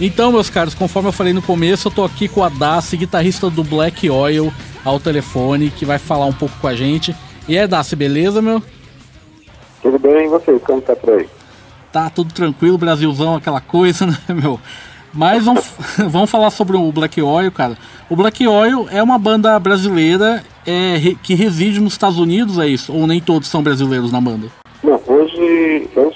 Então, meus caros, conforme eu falei no começo, eu tô aqui com a Daci, guitarrista do Black Oil, ao telefone, que vai falar um pouco com a gente. E é, Daci, beleza, meu? Tudo bem, e você? Como tá por aí? Tá tudo tranquilo, Brasilzão, aquela coisa, né, meu? Mas vamos, vamos falar sobre o Black Oil, cara. O Black Oil é uma banda brasileira é, que reside nos Estados Unidos, é isso? Ou nem todos são brasileiros na banda? Não, hoje eu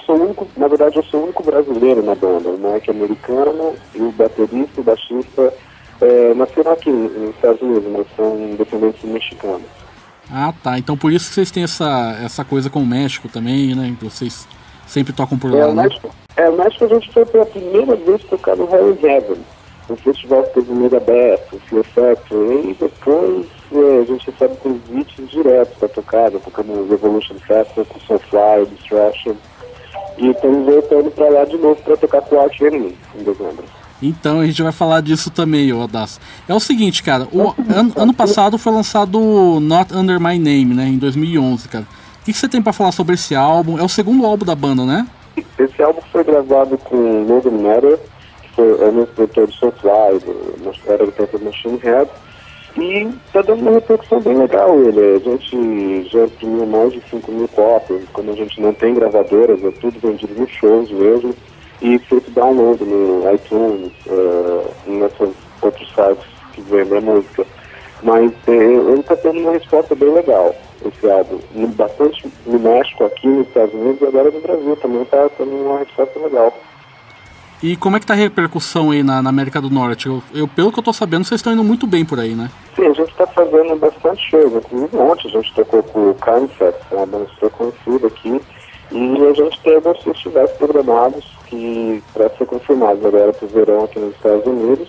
na verdade eu sou o único brasileiro na banda. O Mike é americano e o baterista e o baixista é, nasceram aqui nos Estados Unidos, mas são descendentes mexicanos. Ah, tá. Então por isso que vocês têm essa, essa coisa com o México também, né? Vocês sempre tocam por é, lá, né? México, é, o México a gente foi pela primeira vez tocar no Hell Heaven. Um festival que teve o Megadeth, o Fear Factory, e depois é, a gente recebe convites diretos para tocar, tocando Revolution Festival com Soulfly, Destruction. E estamos voltando para lá de novo para tocar com o em dezembro. Então a gente vai falar disso também, Odas. É o seguinte, cara, o an ano passado foi lançado Not Under My Name, né, em 2011, cara. O que, que você tem para falar sobre esse álbum? É o segundo álbum da banda, né? Esse álbum foi gravado com Logan Matter, que foi é o meu produtor de Soulfly, era do tempo do Machine Head, e tá dando uma repercussão bem legal ele. A gente já imprimiu mais de 5 mil cópias, como a gente não tem gravadoras, é tudo vendido nos shows mesmo, e feito download no iTunes, uh, nessas outros sites que vendem a música. Mas é, ele está tendo uma resposta bem legal, esse álbum. Bastante no México, aqui nos Estados Unidos e agora no Brasil também está tendo uma resposta legal. E como é que tá a repercussão aí na, na América do Norte? Eu, eu, pelo que eu tô sabendo, vocês estão indo muito bem por aí, né? Sim, a gente está fazendo bastante shows, inclusive ontem a gente tocou com o Carnifex, é uma banda super conhecida aqui, e a gente tem alguns festivais programados que para ser confirmados agora para o verão aqui nos Estados Unidos,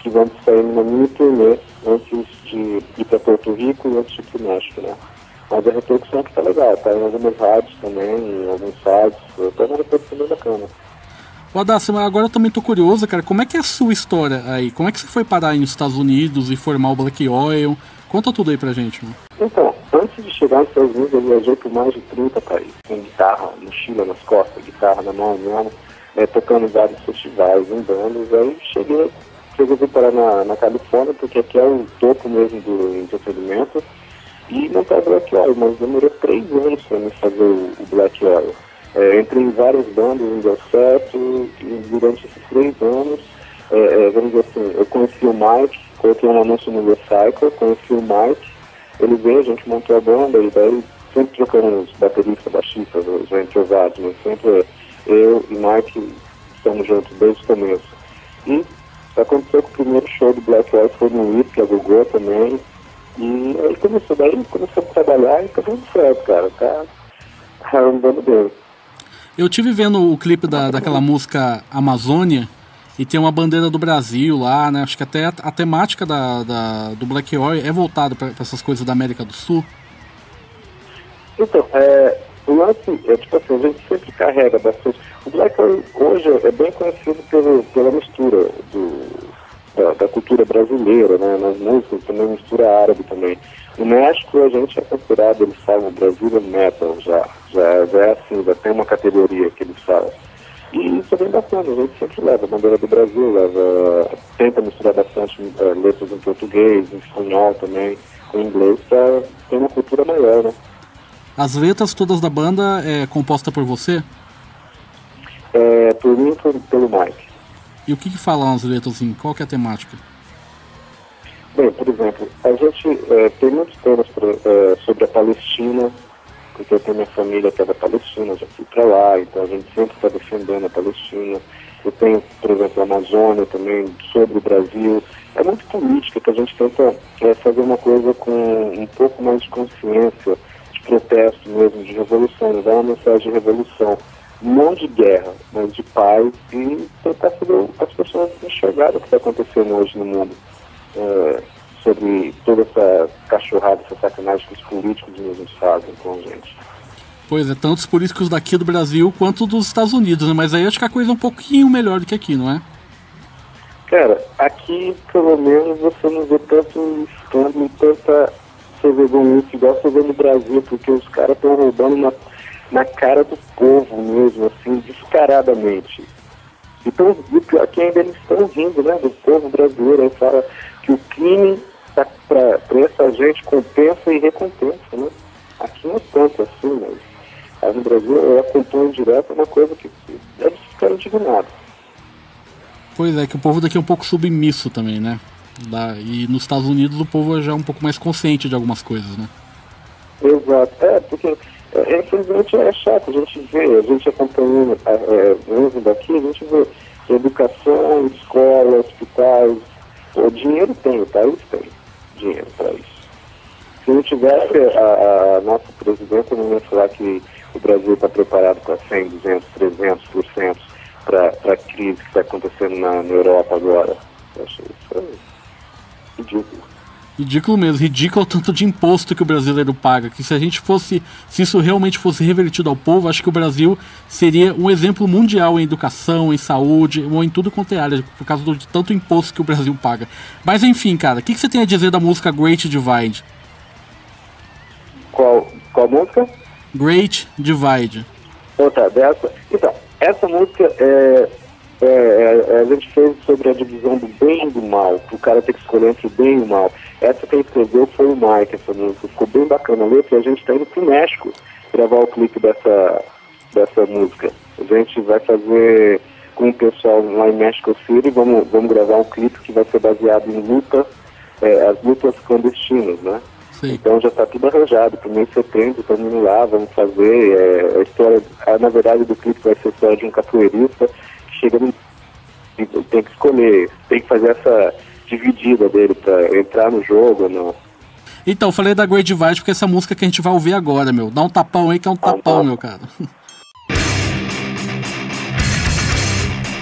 que vão sair numa mini turnê antes de ir para Porto Rico e antes de ir para o México, né? Mas a repercussão aqui tá legal, tá em algumas rádios também, em alguns sites, tá uma repercussão bem bacana. O Adassi, agora eu também tô curioso, cara, como é que é a sua história aí? Como é que você foi parar aí nos Estados Unidos e formar o Black Oil? Conta tudo aí pra gente, mano. Então, antes de chegar nos Estados Unidos, eu viajei por mais de 30 países, com guitarra, mochila nas costas, guitarra na mão mesmo, é, tocando em vários festivais, em bandas, aí cheguei, resolvi parar na, na Califórnia, porque aqui é o topo mesmo do entretenimento, e montar o Black Oil, mas demorou três anos para me fazer o, o Black Oil. É, entrei em não deu certo, e durante esses três anos, é, é, vamos dizer assim, eu conheci o Mike, coloquei um anúncio no Recycle, conheci o Mike, ele veio, a gente montou a banda, e daí sempre trocamos bateristas, baixistas, já entrosados, né? sempre eu e Mike estamos juntos desde o começo. E aconteceu que o primeiro show do Black White foi no que a Google também, e aí começou, daí começou a trabalhar e tá dando certo, cara, tá andando bem. Eu tive vendo o clipe da, daquela música Amazônia e tem uma bandeira do Brasil lá, né? Acho que até a, a temática da, da, do Black Oil é voltada para essas coisas da América do Sul. Então, é, o lance é tipo assim, a gente sempre carrega bastante. O Black Oil hoje é bem conhecido pelo, pela mistura do, da, da, cultura brasileira, né? Nas músicas também mistura árabe também. No México a gente é considerado, eles falam Brazilian Metal já, já, já é assim, já tem uma categoria que eles falam. E isso é bem bacana, a gente sempre leva a bandeira do Brasil, leva, tenta misturar bastante uh, letras em português, em espanhol também, com inglês, para ter uma cultura maior, né? As letras todas da banda é composta por você? É, por mim e pelo Mike. E o que, que falam as letras assim? Qual que é a temática? Bem, por exemplo, a gente é, tem muitos temas pra, é, sobre a Palestina, porque eu tenho minha família que é da Palestina, já fui para lá, então a gente sempre está defendendo a Palestina. Eu tenho, por exemplo, a Amazônia também, sobre o Brasil. É muito política que a gente tenta é, fazer uma coisa com um pouco mais de consciência, de protesto mesmo, de revolução, dar uma mensagem de revolução. Não de guerra, mas de paz e tentar fazer as pessoas enxergarem o que está acontecendo hoje no mundo é, sobre toda essa cachorrada, essa sacanagem que os políticos mesmos fazem com a gente. Pois é, tanto os políticos daqui do Brasil quanto dos Estados Unidos, né? Mas aí acho que a coisa é um pouquinho melhor do que aqui, não é? Cara, aqui pelo menos você não vê tanto escândalo, tanta cervegonhice igual você vê no Brasil, porque os caras estão roubando na, na cara do povo mesmo, assim, descaradamente. Então, o pior é que ainda eles estão rindo, né, do povo brasileiro, aí fala que o crime tá, para essa gente compensa e recompensa, né? Aqui não é tanto assim, mas no Brasil eu acompanho direto é uma coisa que eles ficaram indignados. Pois é, que o povo daqui é um pouco submisso também, né? Lá, e nos Estados Unidos o povo já é um pouco mais consciente de algumas coisas, né? Exato, é, porque é, infelizmente é chato, a gente vê, a gente acompanhando é, é mesmo daqui, a gente vê educação, escola, hospitais, o dinheiro tem, o país tem dinheiro para isso. Se não tivesse a, a nossa presidenta, não ia falar que o Brasil está preparado para 100, 200, 300% para a crise que está acontecendo na, na Europa agora. Eu achei isso ridículo. Ridículo mesmo, ridículo o tanto de imposto que o brasileiro paga. Que se a gente fosse, se isso realmente fosse revertido ao povo, acho que o Brasil seria um exemplo mundial em educação, em saúde, ou em tudo quanto é área, por causa de tanto imposto que o Brasil paga. Mas enfim, cara, o que, que você tem a dizer da música Great Divide? Qual, qual música? Great Divide. Tá, dessa. Então, essa música é, é, é, a gente fez sobre a divisão do bem e do mal, o cara tem que escolher entre o bem e o mal. Essa quem escreveu foi o Mike, essa música. Ficou bem bacana a letra e a gente está indo pro México gravar o clipe dessa, dessa música. A gente vai fazer com o pessoal lá em México City, vamos, vamos gravar um clipe que vai ser baseado em luta, é, as lutas clandestinas, né? Sim. Então já está tudo arranjado, para mês de setembro, estamos indo lá, vamos fazer. É, a história, a, na verdade, do clipe vai ser a história de um capoeirista que chega no. tem que escolher, tem que fazer essa dividida dele para entrar no jogo ou não. Então, falei da Great Divide porque essa música que a gente vai ouvir agora, meu. Dá um tapão aí que é um tapão, meu cara.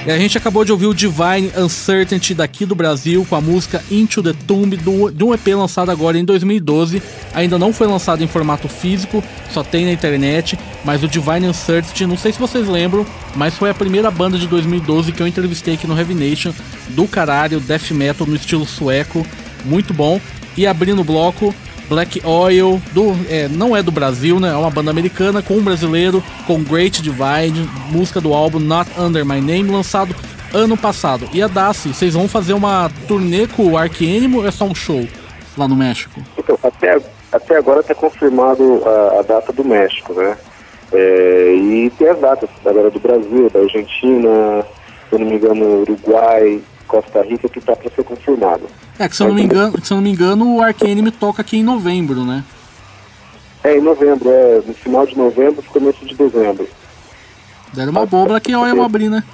E a gente acabou de ouvir o Divine Uncertainty daqui do Brasil com a música Into the Tomb do, de um EP lançado agora em 2012. Ainda não foi lançado em formato físico, só tem na internet. Mas o Divine Uncertainty, não sei se vocês lembram, mas foi a primeira banda de 2012 que eu entrevistei aqui no Heavy Nation. Do caralho, death metal no estilo sueco, muito bom. E abrindo o bloco, Black Oil, do, é, não é do Brasil, né? É uma banda americana com um brasileiro, com Great Divide, música do álbum Not Under My Name, lançado ano passado. E a Daci, vocês vão fazer uma turnê com o Ark Enemy ou é só um show lá no México? Então, até, até agora está confirmado a, a, data do México, né? É, e tem as datas agora do Brasil, da Argentina, se eu não me engano, Uruguai, Costa Rica que está para ser confirmado. É, que se eu, não me engano, se eu não me engano, o Ark Enemy toca aqui em novembro, né? É, em novembro, é, no final de novembro, começo de dezembro. Deram uma boba que olha eu abrir, né?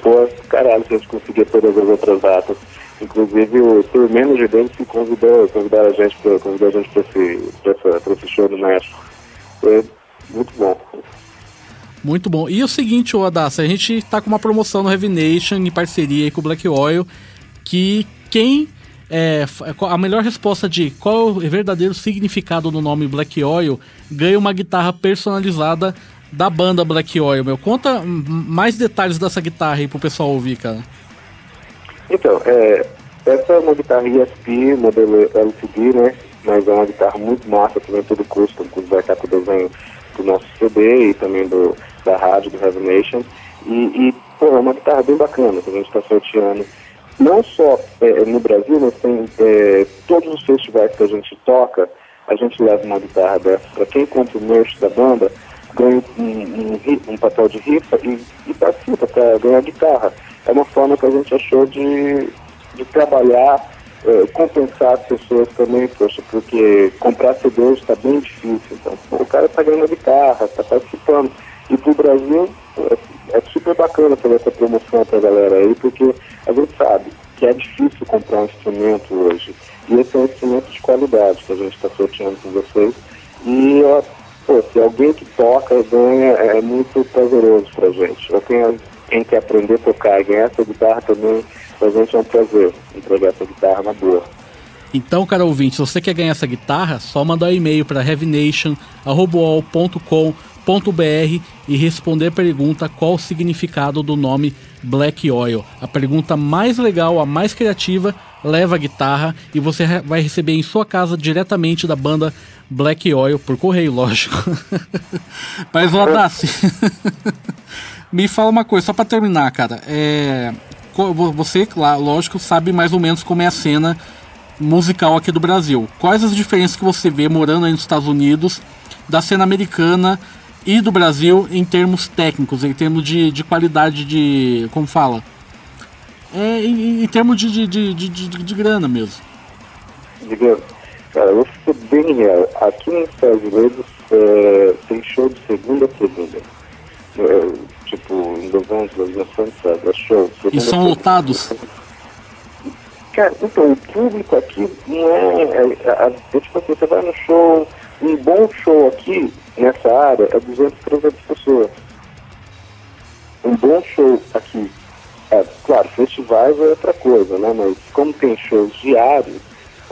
Pô, caralho, se a gente conseguir todas as outras datas. Inclusive o Tour Manager dele se convidou, convidar a gente para convidar a gente para esse, pra esse show no México. Foi muito bom. Muito bom. E o seguinte, o Adassa, a gente tá com uma promoção no Heavy Nation em parceria com o Black Oil, que quem é, a melhor resposta de qual é o verdadeiro significado do nome Black Oil ganha uma guitarra personalizada da banda Black Oil, meu. Conta mais detalhes dessa guitarra aí pro pessoal ouvir, cara. Então, é, essa é uma guitarra ESP, modelo LCD, né? Mas é uma guitarra muito massa, também tudo custo, inclusive vai estar com o desenho do nosso CD e também do, da rádio, do Heavy Nation. E, e pô, é uma guitarra bem bacana que a gente está sorteando. Não só é, no Brasil, mas tem é, todos os festivais que a gente toca, a gente leva uma guitarra dessa. Para quem compra o merch da banda, ganha um, um, um papel de rifa e, e participa para ganhar guitarra. É uma forma que a gente achou de, de trabalhar é, compensar as pessoas também, poxa, porque comprar CD está bem difícil. Então, o cara está ganhando guitarra, está participando. E para o Brasil é, é, super bacana fazer essa promoção para a galera aí, porque a gente sabe que é difícil comprar um instrumento hoje. E esse é um instrumento de qualidade que a gente está sorteando com vocês. E ó, pô, se alguém que toca ganha, é muito prazeroso para a gente. Ou quem, quem quer aprender a tocar e ganhar essa guitarra também Pra gente é um prazer entregar essa guitarra na boa. Então, cara ouvinte, se você quer ganhar essa guitarra, só mandar um e-mail para heavynation.com.br e responder a pergunta qual o significado do nome Black Oil. A pergunta mais legal, a mais criativa, leva a guitarra e você vai receber em sua casa diretamente da banda Black Oil, por correio, lógico. Mas, Ladassi, Me fala uma coisa, só pra terminar, cara. É, você, lógico, sabe mais ou menos como é a cena musical aqui do Brasil. Quais as diferenças que você vê morando aí nos Estados Unidos da cena americana e do Brasil em termos técnicos, em termos de, de qualidade de. como fala? É, em, em termos de, de, de, de, de grana mesmo. De grana. Cara, eu vou ser bem real. Aqui nos Estados Unidos é, tem show de segunda a segunda. É, tipo, em Los Angeles, show. E são lotados? Cara, então, o público aqui não é. é, é, é tipo assim, você vai no show, um bom show aqui, nessa área, é 200, 300 pessoas. Um bom show aqui. É, claro, festivais é outra coisa, né? Mas como tem shows diários,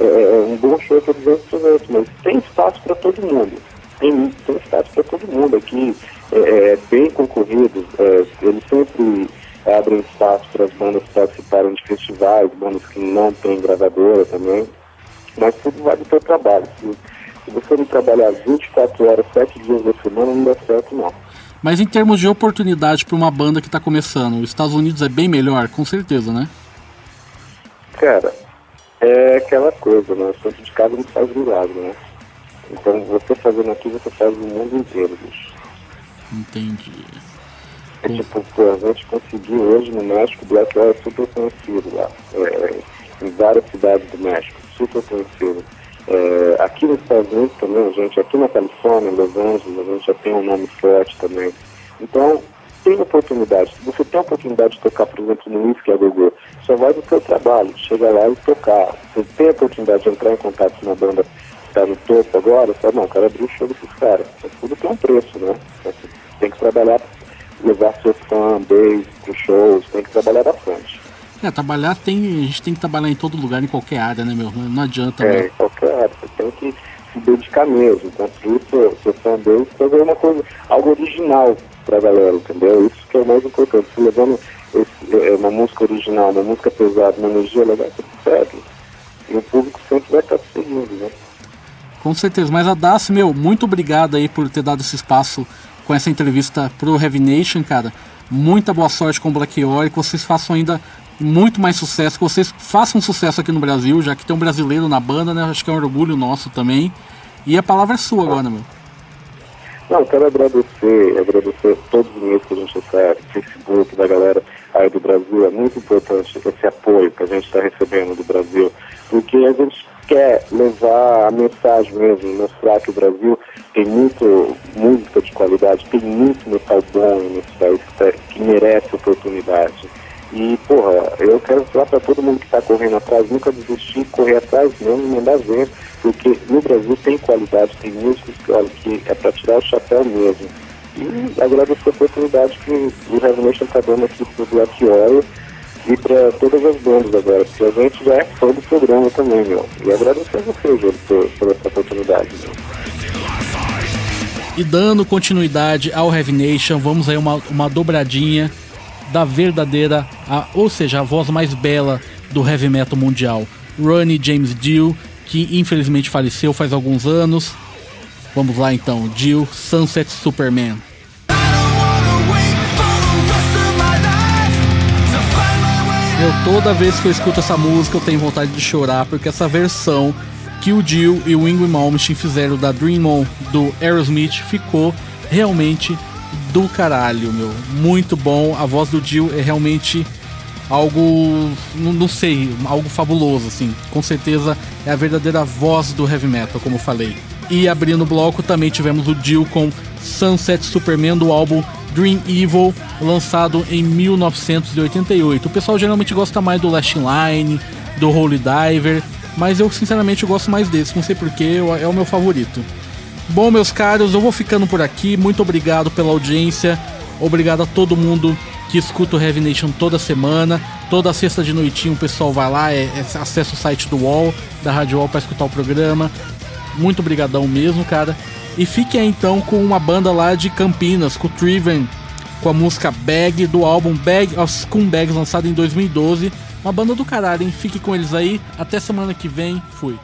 é, é um bom show para 200, 300, mas tem espaço para todo mundo. Tem, tem espaço para todo mundo aqui, é, é bem concorrido. É, eles sempre abrem espaço para as bandas participarem de festivais, bandas que não têm gravadora também. Mas tudo vai do seu trabalho. Se, se você não trabalhar 24 horas, 7 dias da semana, não dá certo não. Mas em termos de oportunidade para uma banda que está começando, os Estados Unidos é bem melhor, com certeza, né? Cara, é aquela coisa, né? O santo de casa não faz milagre, né? Então você fazendo aqui, você faz no mundo inteiro, bicho. Entendi. É tipo, pô, a gente conseguiu hoje no México, Black Oil é super conhecido lá. É, em várias cidades do México, super conhecido. É, aqui nos Estados Unidos também, gente, aqui na Califórnia, Los Angeles, a gente já tem um nome forte também. Então, tem oportunidade. Se você tem a oportunidade de tocar, por exemplo, no Whisky a Gogô, só vai do seu trabalho, chega lá e tocar. Você tem a oportunidade de entrar em contato com uma banda que está no topo agora, fala, não, quero abrir o show desses caras. Mas tudo tem um preço, né? Você tem que trabalhar, levar seu fã, base, pro shows, tem que trabalhar bastante. É, trabalhar tem. A gente tem que trabalhar em todo lugar, em qualquer área, né, meu? Não adianta. É, em qualquer área. Você tem que se dedicar mesmo, construir seu, seu fanbase, fazer uma coisa, algo original pra galera, entendeu? Isso que é o mais importante. Se levando esse, é, uma música original, uma música pesada, uma energia legal, você consegue. E o público sempre vai estar seguindo, né? Com certeza. Mas a Das, meu, muito obrigado aí por ter dado esse espaço com essa entrevista pro Heavy Nation, cara. Muita boa sorte com o Black Ori, que vocês façam ainda muito mais sucesso, que vocês façam sucesso aqui no Brasil, já que tem um brasileiro na banda, né? Acho que é um orgulho nosso também. E a palavra é sua agora, meu. Não, quero agradecer, agradecer todos os meus que a gente recebe, Facebook, da galera aí do Brasil. É muito importante esse apoio que a gente está recebendo do Brasil, porque a gente quer levar a mensagem mesmo, mostrar que o Brasil tem muito música de qualidade, tem muito metal bom nesse país que merece oportunidade. E, porra, eu quero falar para todo mundo que está correndo atrás, nunca desistir, correr atrás mesmo, mandar ver, porque no Brasil tem qualidade, tem músicos olha, que é para tirar o chapéu mesmo. E agradeço a oportunidade que o Revolution está dando aqui pro Black Oil e para todas as bandas agora, porque a gente já é fã do programa também, meu. E agradeço a você, Júlio, por, essa oportunidade, meu. E dando continuidade ao Heavy Nation, vamos aí uma, uma dobradinha da verdadeira, a, ou seja, a voz mais bela do heavy metal mundial, Ronnie James Dio, que infelizmente faleceu faz alguns anos. Vamos lá então, Dio, Sunset Superman. Eu toda vez que eu escuto essa música eu tenho vontade de chorar porque essa versão que o Dio e o Ingrid Malmsteen fizeram da Dream On do Aerosmith ficou realmente do caralho, meu. Muito bom. A voz do Jill é realmente algo, não, sei, algo fabuloso, assim. Com certeza é a verdadeira voz do heavy metal, como falei. E abrindo o bloco também tivemos o Jill com Sunset Superman do álbum Dream Evil, lançado em 1988. O pessoal geralmente gosta mais do Last Line, do Holy Diver, mas eu sinceramente gosto mais desse, não sei porquê, é o meu favorito. Bom, meus caros, eu vou ficando por aqui. Muito obrigado pela audiência. Obrigado a todo mundo que escuta o Heavy Nation toda semana. Toda sexta de noitinho o pessoal vai lá, é, é, acessa o site do UOL, da Rádio UOL para escutar o programa. Muito obrigadão mesmo, cara. E fique aí então com uma banda lá de Campinas, com o Triven, com a música Bag do álbum Bag of Scumbags, lançado em 2012. Uma banda do caralho, hein? Fique com eles aí. Até semana que vem. Fui.